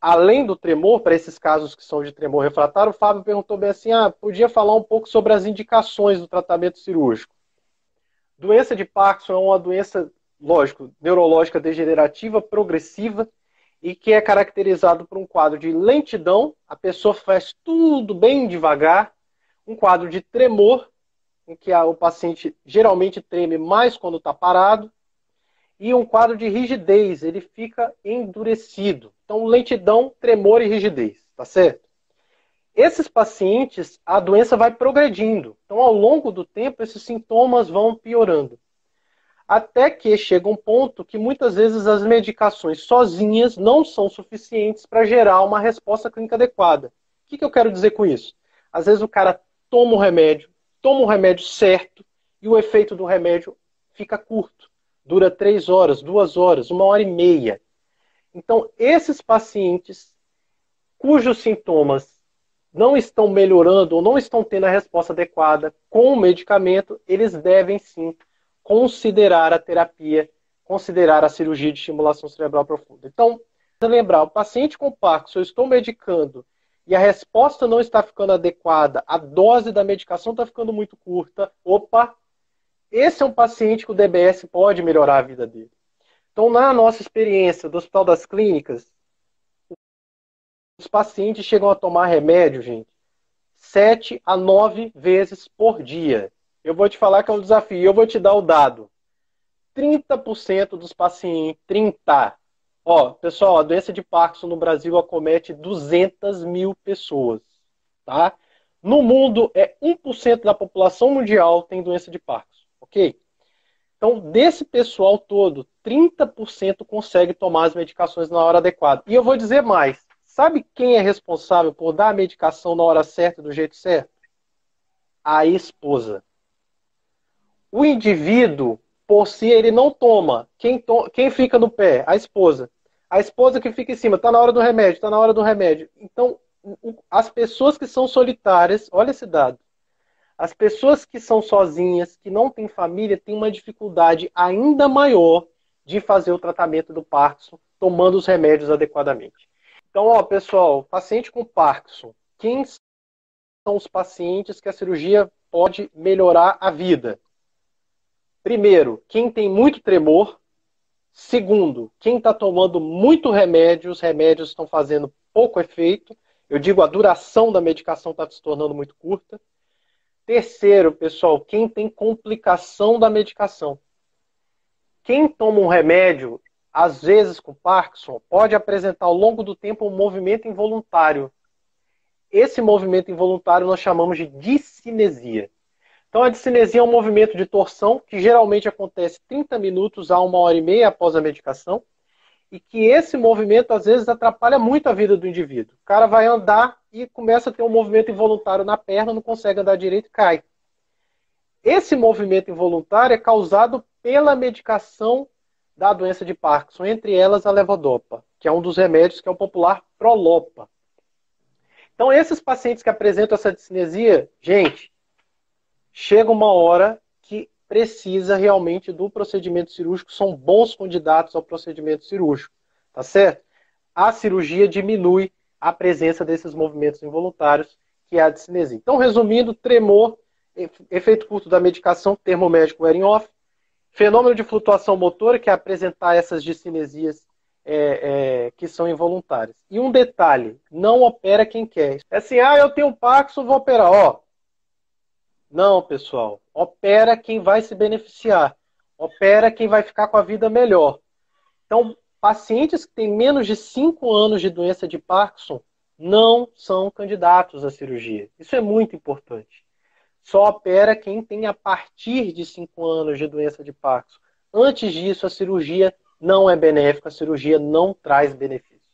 além do tremor, para esses casos que são de tremor refratário, o Fábio perguntou bem assim: ah, podia falar um pouco sobre as indicações do tratamento cirúrgico. Doença de Parkinson é uma doença, lógico, neurológica degenerativa, progressiva, e que é caracterizado por um quadro de lentidão, a pessoa faz tudo bem devagar, um quadro de tremor, em que o paciente geralmente treme mais quando está parado, e um quadro de rigidez, ele fica endurecido. Então, lentidão, tremor e rigidez, tá certo? Esses pacientes, a doença vai progredindo. Então, ao longo do tempo, esses sintomas vão piorando. Até que chega um ponto que muitas vezes as medicações sozinhas não são suficientes para gerar uma resposta clínica adequada. O que, que eu quero dizer com isso? Às vezes o cara toma o remédio, toma o remédio certo e o efeito do remédio fica curto dura três horas, duas horas, uma hora e meia. Então, esses pacientes cujos sintomas não estão melhorando ou não estão tendo a resposta adequada com o medicamento, eles devem sim considerar a terapia, considerar a cirurgia de estimulação cerebral profunda. Então, lembrar, o paciente com Parkinson, eu estou medicando e a resposta não está ficando adequada, a dose da medicação está ficando muito curta, opa, esse é um paciente que o DBS pode melhorar a vida dele. Então, na nossa experiência do Hospital das Clínicas, os pacientes chegam a tomar remédio, gente, sete a nove vezes por dia. Eu vou te falar que é um desafio. Eu vou te dar o dado. 30% dos pacientes, 30. Ó, pessoal, a doença de Parkinson no Brasil acomete 200 mil pessoas, tá? No mundo, é 1% da população mundial tem doença de Parkinson. Ok? Então, desse pessoal todo, 30% consegue tomar as medicações na hora adequada. E eu vou dizer mais: sabe quem é responsável por dar a medicação na hora certa, do jeito certo? A esposa. O indivíduo, por si, ele não toma. Quem, to... quem fica no pé? A esposa. A esposa que fica em cima, está na hora do remédio, está na hora do remédio. Então, as pessoas que são solitárias, olha esse dado, as pessoas que são sozinhas, que não têm família, têm uma dificuldade ainda maior de fazer o tratamento do Parkinson tomando os remédios adequadamente. Então, ó, pessoal, paciente com Parkinson, quem são os pacientes que a cirurgia pode melhorar a vida? Primeiro, quem tem muito tremor. Segundo, quem está tomando muito remédio, os remédios estão fazendo pouco efeito. Eu digo, a duração da medicação está se tornando muito curta. Terceiro, pessoal, quem tem complicação da medicação. Quem toma um remédio, às vezes com Parkinson, pode apresentar ao longo do tempo um movimento involuntário. Esse movimento involuntário nós chamamos de discinesia. Então, a discinesia é um movimento de torção que geralmente acontece 30 minutos a uma hora e meia após a medicação e que esse movimento às vezes atrapalha muito a vida do indivíduo. O cara vai andar e começa a ter um movimento involuntário na perna, não consegue andar direito e cai. Esse movimento involuntário é causado pela medicação da doença de Parkinson, entre elas a levodopa, que é um dos remédios que é o popular Prolopa. Então, esses pacientes que apresentam essa discinesia, gente, chega uma hora que precisa realmente do procedimento cirúrgico, são bons candidatos ao procedimento cirúrgico, tá certo? A cirurgia diminui a presença desses movimentos involuntários, que é a discinesia. Então, resumindo, tremor, efeito curto da medicação, termo médico wearing off, fenômeno de flutuação motora, que é apresentar essas discinesias é, é, que são involuntárias. E um detalhe, não opera quem quer. É assim, ah, eu tenho Parkinson, vou operar. Ó, não, pessoal. Opera quem vai se beneficiar. Opera quem vai ficar com a vida melhor. Então, pacientes que têm menos de 5 anos de doença de Parkinson não são candidatos à cirurgia. Isso é muito importante. Só opera quem tem a partir de 5 anos de doença de Parkinson. Antes disso, a cirurgia não é benéfica, a cirurgia não traz benefício.